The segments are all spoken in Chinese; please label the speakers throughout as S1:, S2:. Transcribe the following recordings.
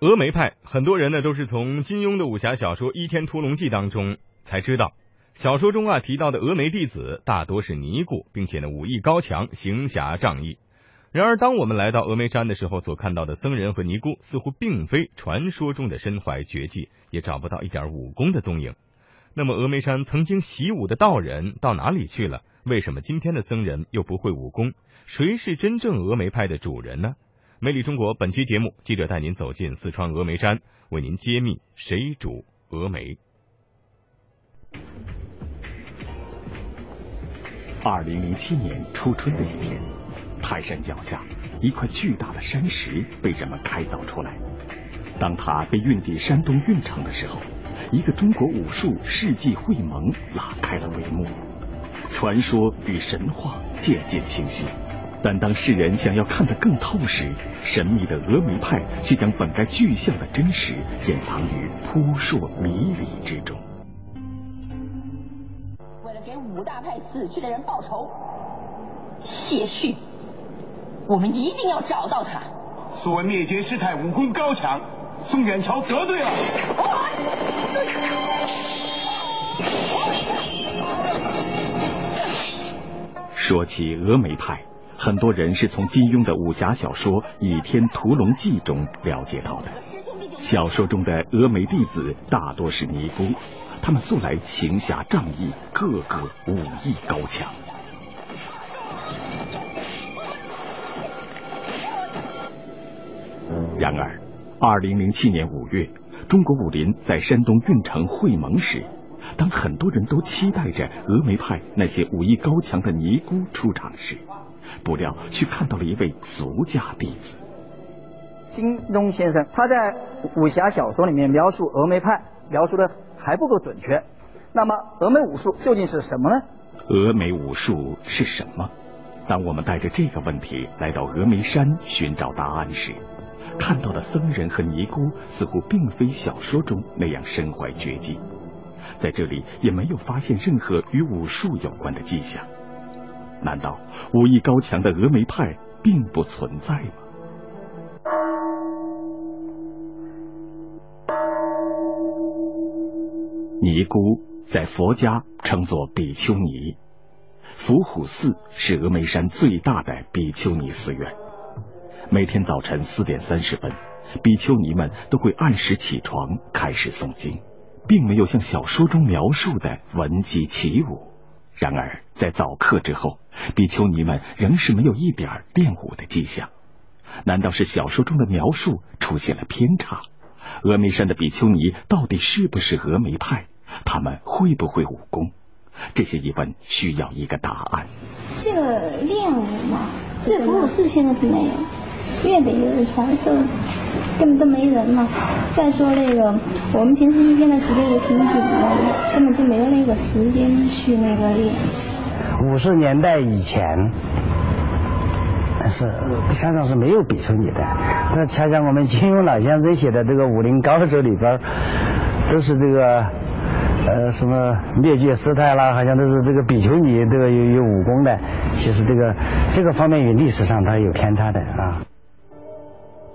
S1: 峨眉派，很多人呢都是从金庸的武侠小说《倚天屠龙记》当中才知道，小说中啊提到的峨眉弟子大多是尼姑，并且呢武艺高强，行侠仗义。然而，当我们来到峨眉山的时候，所看到的僧人和尼姑似乎并非传说中的身怀绝技，也找不到一点武功的踪影。那么，峨眉山曾经习武的道人到哪里去了？为什么今天的僧人又不会武功？谁是真正峨眉派的主人呢？魅力中国本期节目，记者带您走进四川峨眉山，为您揭秘谁主峨眉。
S2: 二零零七年初春的一天，泰山脚下一块巨大的山石被人们开凿出来。当它被运抵山东运城的时候，一个中国武术世纪会盟拉开了帷幕，传说与神话渐渐清晰。但当世人想要看得更透时，神秘的峨眉派却将本该具象的真实掩藏于扑朔迷离之中。
S3: 为了给五大派死去的人报仇，谢逊，我们一定要找到他。
S4: 所谓灭绝师太武功高强，宋远桥得罪了。
S2: 说起峨眉派。很多人是从金庸的武侠小说《倚天屠龙记》中了解到的。小说中的峨眉弟子大多是尼姑，他们素来行侠仗义，个个武艺高强。然而，二零零七年五月，中国武林在山东运城会盟时，当很多人都期待着峨眉派那些武艺高强的尼姑出场时，不料，却看到了一位俗家弟子。
S5: 金庸先生他在武侠小说里面描述峨眉派，描述的还不够准确。那么，峨眉武术究竟是什么呢？
S2: 峨眉武术是什么？当我们带着这个问题来到峨眉山寻找答案时，看到的僧人和尼姑似乎并非小说中那样身怀绝技，在这里也没有发现任何与武术有关的迹象。难道武艺高强的峨眉派并不存在吗？尼姑在佛家称作比丘尼，伏虎寺是峨眉山最大的比丘尼寺院。每天早晨四点三十分，比丘尼们都会按时起床开始诵经，并没有像小说中描述的闻鸡起舞。然而，在早课之后，比丘尼们仍是没有一点练武的迹象。难道是小说中的描述出现了偏差？峨眉山的比丘尼到底是不是峨眉派？他们会不会武功？这些疑问需要一个答案。
S6: 这个练武嘛，这伏虎寺现在是没有，院得有人传授。根本都没人了。再说那个，我们平时一天的时间也挺紧的，根本就没有那个时间去那个练。
S7: 五十年代以前，是山上是没有比丘尼的。那恰恰我们金庸老先生写的这个武林高手里边，都是这个呃什么灭绝师太啦，好像都是这个比丘尼这个有有武功的。其实这个这个方面与历史上它有偏差的啊。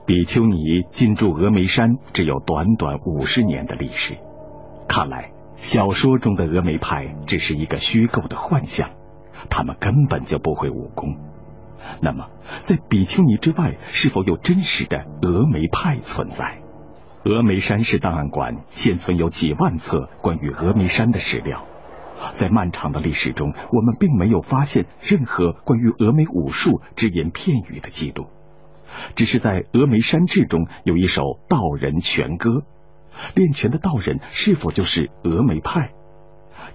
S2: 比丘尼进驻峨眉山只有短短五十年的历史，看来小说中的峨眉派只是一个虚构的幻象，他们根本就不会武功。那么，在比丘尼之外，是否有真实的峨眉派存在？峨眉山市档案馆现存有几万册关于峨眉山的史料，在漫长的历史中，我们并没有发现任何关于峨眉武术只言片语的记录。只是在《峨眉山志》中有一首道人拳歌，练拳的道人是否就是峨眉派？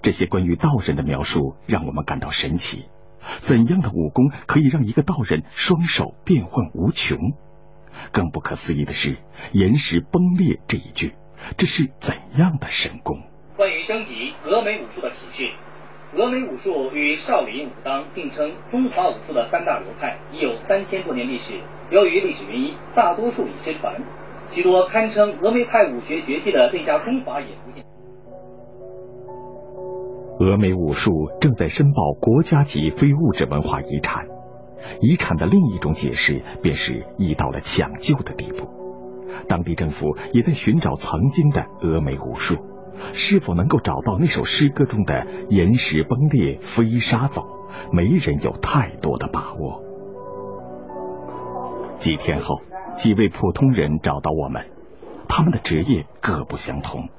S2: 这些关于道人的描述让我们感到神奇。怎样的武功可以让一个道人双手变幻无穷？更不可思议的是“岩石崩裂”这一句，这是怎样的神功？
S8: 关于征集峨眉武术的体系。峨眉武术与少林、武当并称中华武术的三大流派，已有三千多年历史。由于历史原因，大多数已失传，许多堪称峨眉派武学绝技的内家功法也不见。
S2: 峨眉武术正在申报国家级非物质文化遗产，遗产的另一种解释便是已到了抢救的地步。当地政府也在寻找曾经的峨眉武术，是否能够找到那首诗歌中的“岩石崩裂，飞沙走”，没人有太多的把握。几天后，几位普通人找到我们，他们的职业各不相同，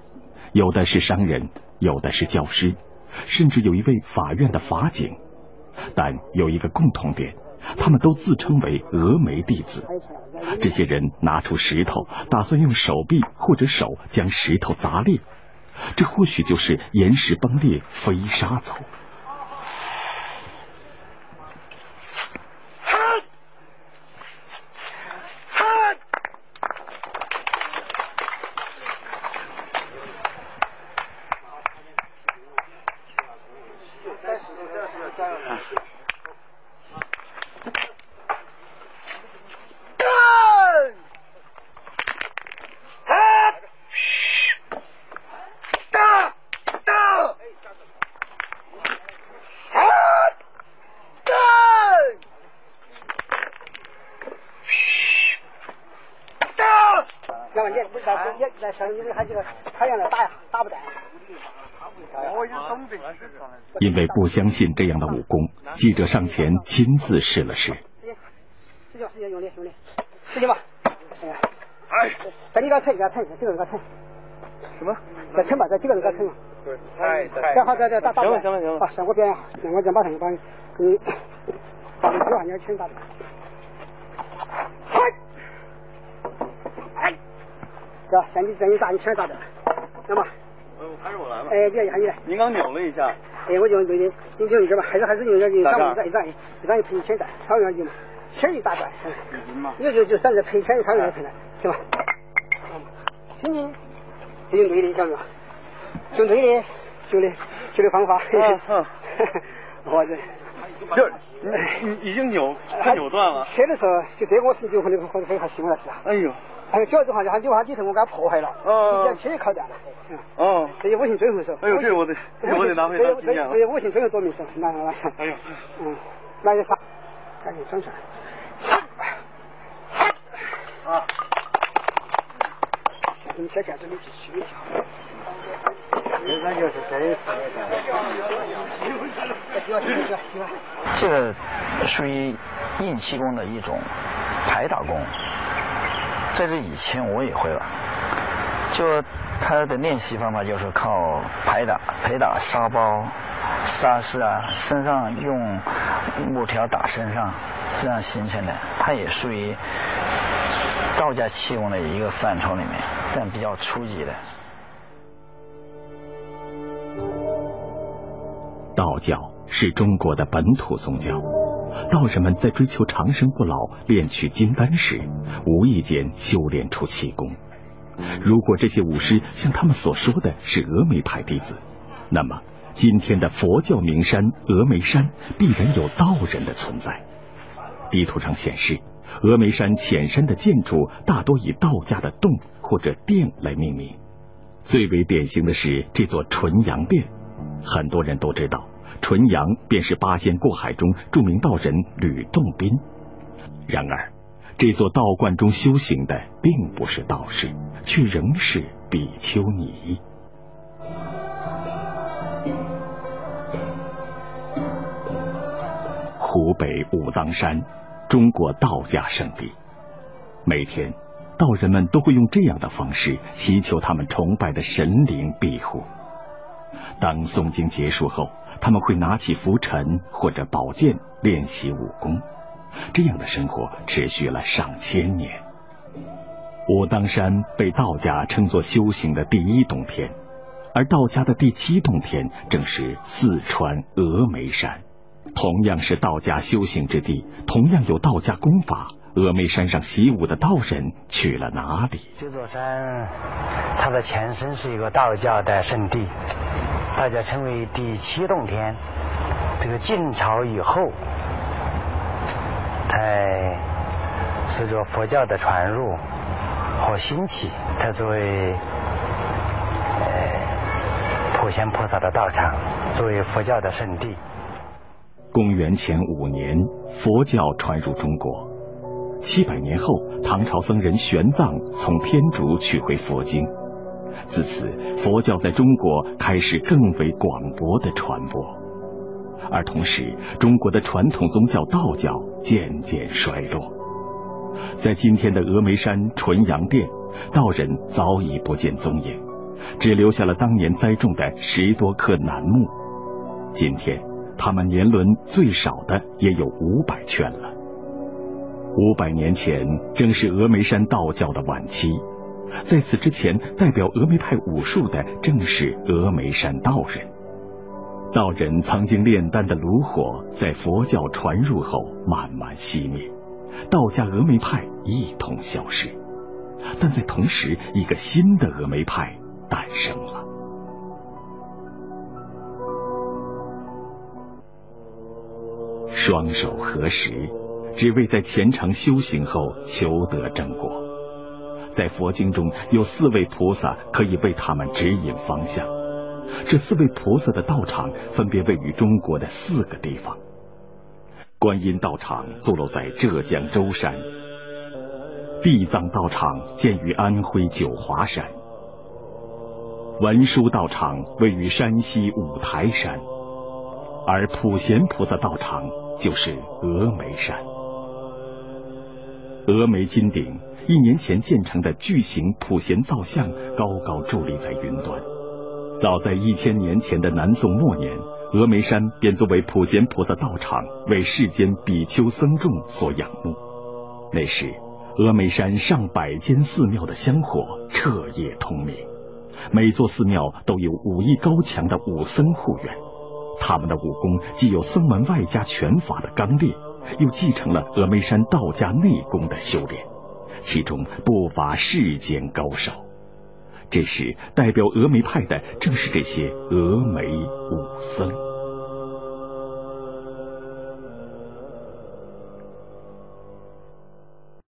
S2: 有的是商人，有的是教师，甚至有一位法院的法警，但有一个共同点。他们都自称为峨眉弟子。这些人拿出石头，打算用手臂或者手将石头砸裂。这或许就是岩石崩裂，飞沙走。因为不相信这样的武功，记者上前亲自试了试。
S9: 使劲，使劲用力，用力，使劲吧！哎，再你给他撑，给他撑，几个人给他撑。什么？再撑吧，再几个人给他撑。对，哎，正好在这打打。行了，行了，行了。啊，像我表演，像我这样马上就把你给你把你几万年钱打的。嗨！哎！哥，像你打，你钱打的，行吗？
S10: 还是我来吧。
S9: 哎，你来，你来。
S10: 您刚扭了一下。
S9: 哎，我就对的，你就用这吧，还是还是用点，用上一转一转，一转一赔钱赚，少用点嘛，钱一大赚。你就就算是赔钱，少用点赔了，行吧？行行，这就对的，晓得吧？用对的，就的，就的方法。
S10: 嗯嗯。
S9: 我这，
S10: 就已已经扭，快扭断了。
S9: 切的时候就这个是就可能会会还行了是吧？
S10: 哎呦。
S9: 还有主要的话，就还有话底层我给他破坏了，哦，你切也烤掉了，嗯，哦，这些五行最后手，
S10: 哎呦，这我得，这我得拿回来纪念了，
S9: 这些五行最后多名手，拿拿拿，
S10: 哎呦，
S9: 嗯，那就发，赶紧上去，啊，你先干这里继续一下，那就是这一
S11: 这个属于硬气功的一种排打功。在这以前我也会了，就他的练习方法就是靠拍打、拍打沙包、沙石啊，身上用木条打身上，这样形成的。它也属于道家气功的一个范畴里面，但比较初级的。
S2: 道教是中国的本土宗教。道人们在追求长生不老、炼取金丹时，无意间修炼出气功。如果这些武师像他们所说的是峨眉派弟子，那么今天的佛教名山峨眉山必然有道人的存在。地图上显示，峨眉山浅山的建筑大多以道家的洞或者殿来命名。最为典型的是这座纯阳殿，很多人都知道。纯阳便是八仙过海中著名道人吕洞宾。然而，这座道观中修行的并不是道士，却仍是比丘尼。湖北武当山，中国道家圣地。每天，道人们都会用这样的方式祈求他们崇拜的神灵庇护。当诵经结束后，他们会拿起拂尘或者宝剑练习武功，这样的生活持续了上千年。武当山被道家称作修行的第一洞天，而道家的第七洞天正是四川峨眉山。同样是道家修行之地，同样有道家功法，峨眉山上习武的道人去了哪里？
S7: 这座山，它的前身是一个道教的圣地。大家称为第七洞天。这个晋朝以后，在随着佛教的传入和兴起，它作为呃普贤菩萨的道场，作为佛教的圣地。
S2: 公元前五年，佛教传入中国，七百年后，唐朝僧人玄奘从天竺取回佛经，自此佛教在中国开始更为广博的传播。而同时，中国的传统宗教道教渐渐衰落，在今天的峨眉山纯阳殿，道人早已不见踪影，只留下了当年栽种的十多棵楠木。今天，他们年轮最少的也有五百圈了。五百年前，正是峨眉山道教的晚期。在此之前，代表峨眉派武术的正是峨眉山道人。道人曾经炼丹的炉火，在佛教传入后慢慢熄灭，道家峨眉派一同消失。但在同时，一个新的峨眉派诞生了。双手合十。只为在虔诚修行后求得正果。在佛经中有四位菩萨可以为他们指引方向。这四位菩萨的道场分别位于中国的四个地方：观音道场坐落在浙江舟山，地藏道场建于安徽九华山，文殊道场位于山西五台山，而普贤菩萨道场就是峨眉山。峨眉金顶，一年前建成的巨型普贤造像，高高伫立在云端。早在一千年前的南宋末年，峨眉山便作为普贤菩萨道场，为世间比丘僧众所仰慕。那时，峨眉山上百间寺庙的香火彻夜通明，每座寺庙都有武艺高强的武僧护院，他们的武功既有僧门外加拳法的刚烈。又继承了峨眉山道家内功的修炼，其中不乏世间高手。这时，代表峨眉派的正是这些峨眉武僧。